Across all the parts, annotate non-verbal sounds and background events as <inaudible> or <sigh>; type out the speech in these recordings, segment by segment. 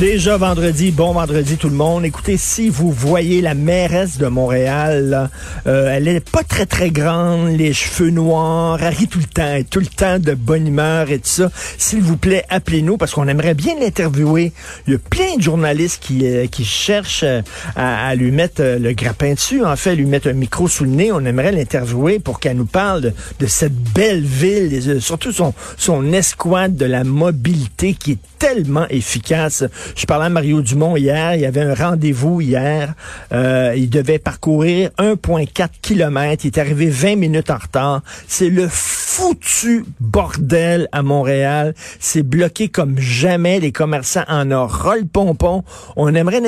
Déjà vendredi, bon vendredi tout le monde. Écoutez, si vous voyez la mairesse de Montréal, là, euh, elle est pas très très grande, les cheveux noirs, elle rit tout le temps, elle est tout le temps de bonne humeur et tout ça. S'il vous plaît, appelez-nous parce qu'on aimerait bien l'interviewer. Il y a plein de journalistes qui, euh, qui cherchent euh, à, à lui mettre euh, le grappin dessus, en fait, lui mettre un micro sous le nez. On aimerait l'interviewer pour qu'elle nous parle de, de cette belle ville, et, euh, surtout son, son escouade de la mobilité qui est tellement efficace. Je parlais à Mario Dumont hier, il y avait un rendez-vous hier. Euh, il devait parcourir 1,4 km. Il est arrivé 20 minutes en retard. C'est le foutu bordel à Montréal. C'est bloqué comme jamais. Les commerçants en ont ras le pompon. On aimerait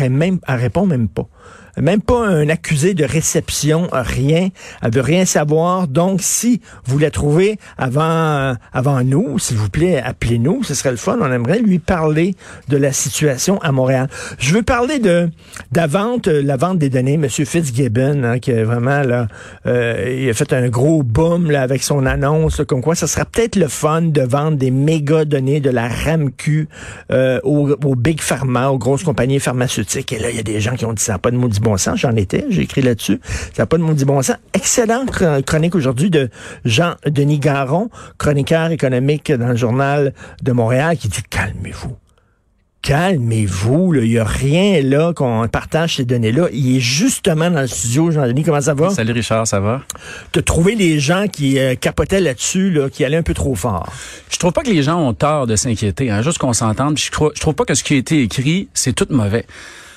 elle, même, elle répond même pas même pas un accusé de réception, rien. Elle veut rien savoir. Donc, si vous la trouvez avant, avant nous, s'il vous plaît, appelez-nous. Ce serait le fun. On aimerait lui parler de la situation à Montréal. Je veux parler de, la vente, la vente des données. Monsieur Fitzgibbon, hein, qui est vraiment là, euh, il a fait un gros boom là, avec son annonce, comme quoi ça sera peut-être le fun de vendre des méga données de la RAMQ euh, aux, aux big pharma, aux grosses compagnies pharmaceutiques. Et là, il y a des gens qui ont dit ça pas de maudit bon sens. J'en étais, j'ai écrit là-dessus. Ça n'a pas de maudit bon sens. Excellente chronique aujourd'hui de Jean-Denis Garon, chroniqueur économique dans le journal de Montréal, qui dit calmez-vous. Calmez-vous, il n'y a rien là qu'on partage ces données-là. Il est justement dans le studio, Jean-Denis, comment ça va? Salut Richard, ça va? Tu as trouvé les gens qui euh, capotaient là-dessus, là, qui allaient un peu trop fort. Je trouve pas que les gens ont tort de s'inquiéter, hein, juste qu'on s'entende. Je je trouve pas que ce qui a été écrit, c'est tout mauvais.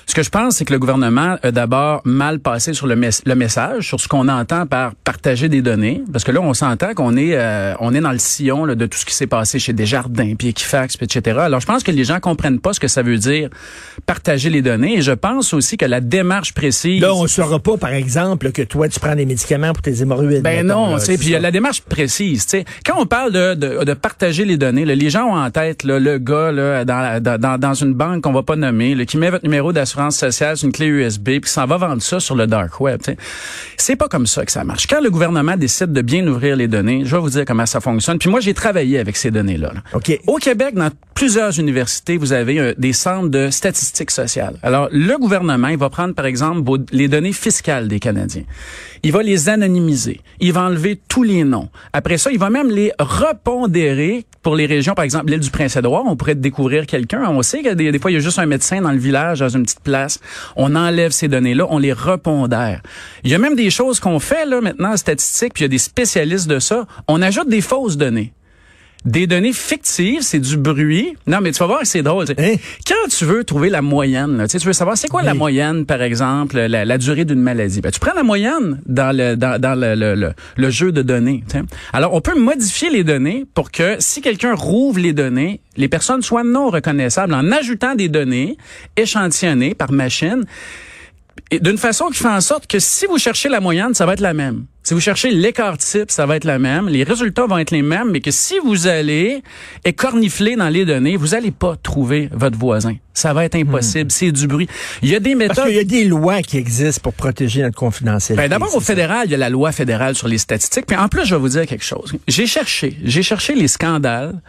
Ce que je pense, c'est que le gouvernement a d'abord mal passé sur le, mes le message, sur ce qu'on entend par partager des données, parce que là, on s'entend qu'on est, euh, on est dans le sillon là, de tout ce qui s'est passé chez Desjardins, puis Equifax, puis etc. Alors, je pense que les gens comprennent pas ce que ça veut dire partager les données, et je pense aussi que la démarche précise. Là, on saura pas, par exemple, que toi, tu prends des médicaments pour tes hémorroïdes. Ben non, tu sais, puis la démarche précise, tu sais. Quand on parle de, de, de, partager les données, là, les gens ont en tête là, le gars là, dans, dans, dans une banque qu'on va pas nommer, là, qui met votre numéro d'assurance sociale sur une clé USB puis s'en va vendre ça sur le dark web. C'est pas comme ça que ça marche. Quand le gouvernement décide de bien ouvrir les données, je vais vous dire comment ça fonctionne. Puis moi, j'ai travaillé avec ces données-là. Là. OK. Au Québec, dans plusieurs universités, vous avez euh, des centres de statistiques sociales. Alors, le gouvernement, il va prendre, par exemple, vos, les données fiscales des Canadiens. Il va les anonymiser. Il va enlever tous les noms. Après ça, il va même les repondérer pour les régions, par exemple, l'île du Prince-Édouard. On pourrait découvrir quelqu'un. On sait que des, des fois, il y a juste un médecin dans le village, dans une petite place. On enlève ces données-là, on les repondère. Il y a même des choses qu'on fait là maintenant en statistique, puis il y a des spécialistes de ça. On ajoute des fausses données des données fictives, c'est du bruit. Non, mais tu vas voir c'est drôle. Hein? Quand tu veux trouver la moyenne, là, tu veux savoir c'est quoi oui. la moyenne, par exemple, la, la durée d'une maladie? Ben, tu prends la moyenne dans le dans, dans le, le, le, le, jeu de données. T'sais. Alors, on peut modifier les données pour que si quelqu'un rouvre les données, les personnes soient non reconnaissables en ajoutant des données échantillonnées par machine d'une façon qui fait en sorte que si vous cherchez la moyenne, ça va être la même. Si vous cherchez l'écart type, ça va être la même. Les résultats vont être les mêmes, mais que si vous allez écornifler dans les données, vous allez pas trouver votre voisin. Ça va être impossible. Hmm. C'est du bruit. Il y a des méthodes. Parce qu'il y a des lois qui existent pour protéger notre confidentialité. Ben D'abord, au fédéral, il y a la loi fédérale sur les statistiques. Puis en plus, je vais vous dire quelque chose. J'ai cherché, j'ai cherché les scandales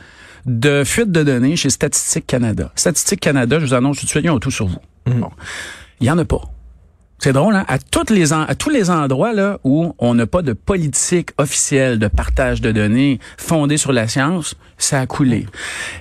de fuite de données chez Statistique Canada. Statistique Canada, je vous annonce tout de suite, ils ont tout sur vous. Hmm. Bon. Il y en a pas. C'est drôle, hein? À, les à tous les endroits là où on n'a pas de politique officielle de partage de données fondée sur la science, ça a coulé.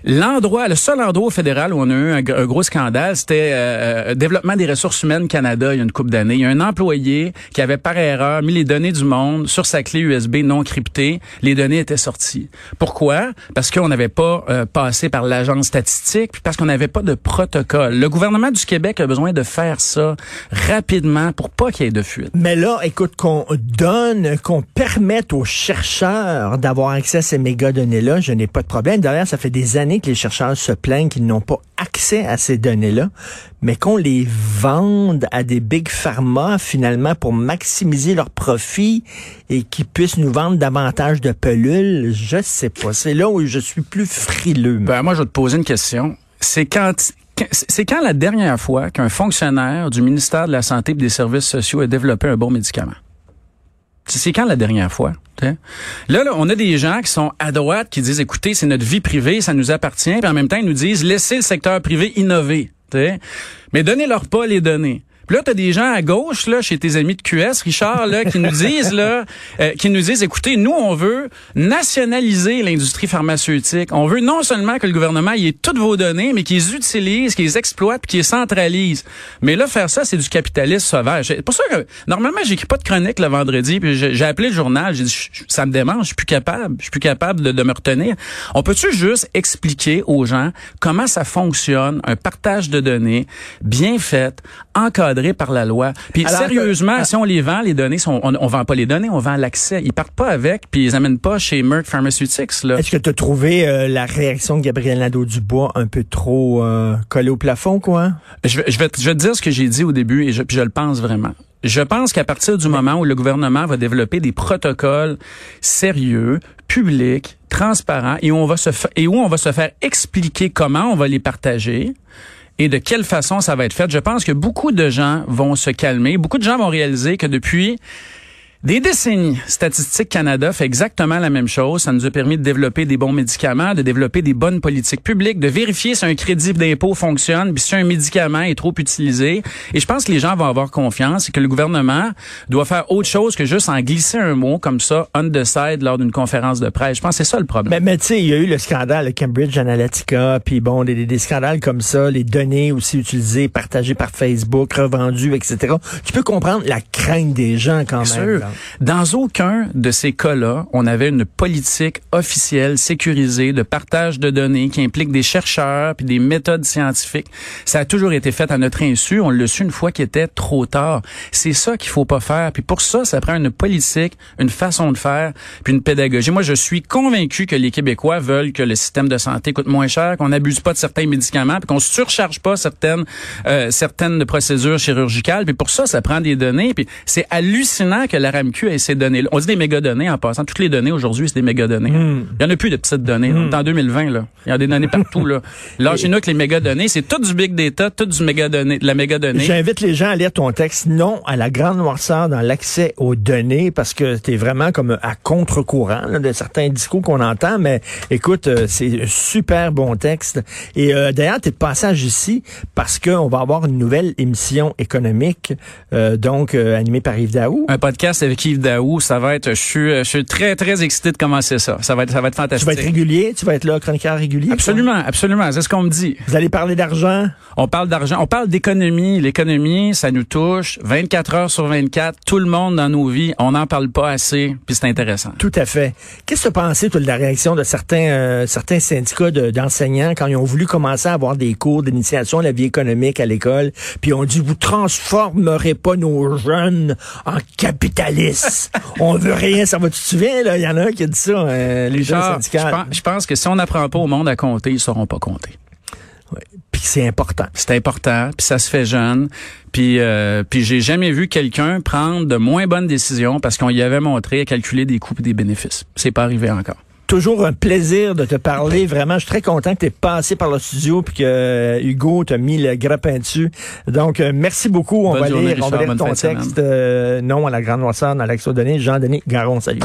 L'endroit, le seul endroit au fédéral où on a eu un, un gros scandale, c'était euh, euh, Développement des ressources humaines Canada il y a une couple d'années. Il y a un employé qui avait par erreur mis les données du monde sur sa clé USB non cryptée. Les données étaient sorties. Pourquoi? Parce qu'on n'avait pas euh, passé par l'agence statistique, puis parce qu'on n'avait pas de protocole. Le gouvernement du Québec a besoin de faire ça rapidement rapidement pour pas qu'il y ait de fuite. Mais là, écoute, qu'on donne, qu'on permette aux chercheurs d'avoir accès à ces mégadonnées-là, je n'ai pas de problème. D'ailleurs, ça fait des années que les chercheurs se plaignent qu'ils n'ont pas accès à ces données-là, mais qu'on les vende à des big pharma finalement pour maximiser leurs profits et qu'ils puissent nous vendre davantage de pelules, je sais pas. C'est là où je suis plus frileux. Ben, moi, je vais te poser une question. C'est quand c'est quand la dernière fois qu'un fonctionnaire du ministère de la Santé et des Services sociaux a développé un bon médicament? C'est quand la dernière fois? Là, là, on a des gens qui sont à droite qui disent, écoutez, c'est notre vie privée, ça nous appartient, puis en même temps, ils nous disent, laissez le secteur privé innover. Mais donnez-leur pas les données. Puis là, t'as des gens à gauche, là, chez tes amis de QS, Richard, là, qui nous <laughs> disent, là, euh, qui nous disent, écoutez, nous, on veut nationaliser l'industrie pharmaceutique. On veut non seulement que le gouvernement y ait toutes vos données, mais qu'ils les utilisent, qu'ils les exploitent, puis qu'ils les centralisent. Mais là, faire ça, c'est du capitalisme sauvage. C'est pour ça que, normalement, j'écris pas de chronique le vendredi, puis j'ai appelé le journal, j'ai dit, ça me démange, je suis plus capable, je suis plus capable de, de me retenir. On peut-tu juste expliquer aux gens comment ça fonctionne, un partage de données bien fait, encadré, par la loi. Puis sérieusement, ah. si on les vend, les données, sont, on, on vend pas les données, on vend l'accès. Ils partent pas avec, puis ils amènent pas chez Merck Pharmaceutics. Est-ce que tu as trouvé euh, la réaction de Gabriel Nadeau-Dubois un peu trop euh, collée au plafond, quoi? Je vais, je vais, te dire ce que j'ai dit au début, et je, puis je le pense vraiment. Je pense qu'à partir du moment où le gouvernement va développer des protocoles sérieux, publics, transparents, et où on va se, et où on va se faire expliquer comment on va les partager, et de quelle façon ça va être fait? Je pense que beaucoup de gens vont se calmer. Beaucoup de gens vont réaliser que depuis des décennies, Statistique Canada fait exactement la même chose. Ça nous a permis de développer des bons médicaments, de développer des bonnes politiques publiques, de vérifier si un crédit d'impôt fonctionne, puis si un médicament est trop utilisé. Et je pense que les gens vont avoir confiance et que le gouvernement doit faire autre chose que juste en glisser un mot comme ça, on the side, lors d'une conférence de presse. Je pense que c'est ça le problème. Mais, mais tu sais, il y a eu le scandale Cambridge Analytica, puis bon, des, des, scandales comme ça, les données aussi utilisées, partagées par Facebook, revendues, etc. Tu peux comprendre la crainte des gens quand même. Dans aucun de ces cas-là, on avait une politique officielle sécurisée de partage de données qui implique des chercheurs puis des méthodes scientifiques. Ça a toujours été fait à notre insu. On l'a su une fois qu'il était trop tard. C'est ça qu'il faut pas faire. Puis pour ça, ça prend une politique, une façon de faire, puis une pédagogie. Moi, je suis convaincu que les Québécois veulent que le système de santé coûte moins cher, qu'on n'abuse pas de certains médicaments, puis qu'on surcharge pas certaines euh, certaines procédures chirurgicales. Puis pour ça, ça prend des données. Puis c'est hallucinant que la RAMQ ait ces données. -là. On dit des mégadonnées en passant. Toutes les données aujourd'hui, c'est des mégadonnées. Mm. Il y en a plus de petites données. Mm. En 2020, là, il y a des données partout. là. <laughs> Là, chez nous, que les mégadonnées, c'est tout du big data, tout du mégadonnées, de la mégadonnée. J'invite les gens à lire ton texte. Non à la grande noirceur dans l'accès aux données parce que tu es vraiment comme à contre-courant de certains discours qu'on entend. Mais écoute, euh, c'est un super bon texte. Et euh, d'ailleurs, tu es de passage ici parce qu'on va avoir une nouvelle émission économique, euh, donc euh, animée par Yves Daou. Un podcast avec Yves Daou, ça va être, je suis, je suis très très excité de commencer ça. Ça va être, ça va être fantastique. Tu vas être régulier, tu vas être là, chroniqueur régulier. Absolument, absolument. C'est ce qu'on me dit. Vous allez parler d'argent? On parle d'argent, on parle d'économie. L'économie, ça nous touche 24 heures sur 24. Tout le monde dans nos vies, on n'en parle pas assez, puis c'est intéressant. Tout à fait. Qu'est-ce que tu as pensé, toi, de la réaction de certains, euh, certains syndicats d'enseignants quand ils ont voulu commencer à avoir des cours d'initiation à la vie économique à l'école, puis on dit vous transformerez pas nos jeunes en on veut rien, ça va tu te souviens là, il y en a un qui a dit ça, euh, les gens syndicats. Je pense, que si on n'apprend pas au monde à compter, ils sauront pas compter. Ouais. Puis c'est important. C'est important, puis ça se fait jeune. Puis euh, puis j'ai jamais vu quelqu'un prendre de moins bonnes décisions parce qu'on y avait montré à calculer des coûts et des bénéfices. C'est pas arrivé encore toujours un plaisir de te parler. Vraiment, je suis très content que tu aies passé par le studio puis que euh, Hugo t'a mis le grappin dessus. Donc, euh, merci beaucoup. On va, lire, on va lire ton texte. Euh, non à la grande noirceur l'action donnée. Jean-Denis Garon, salut.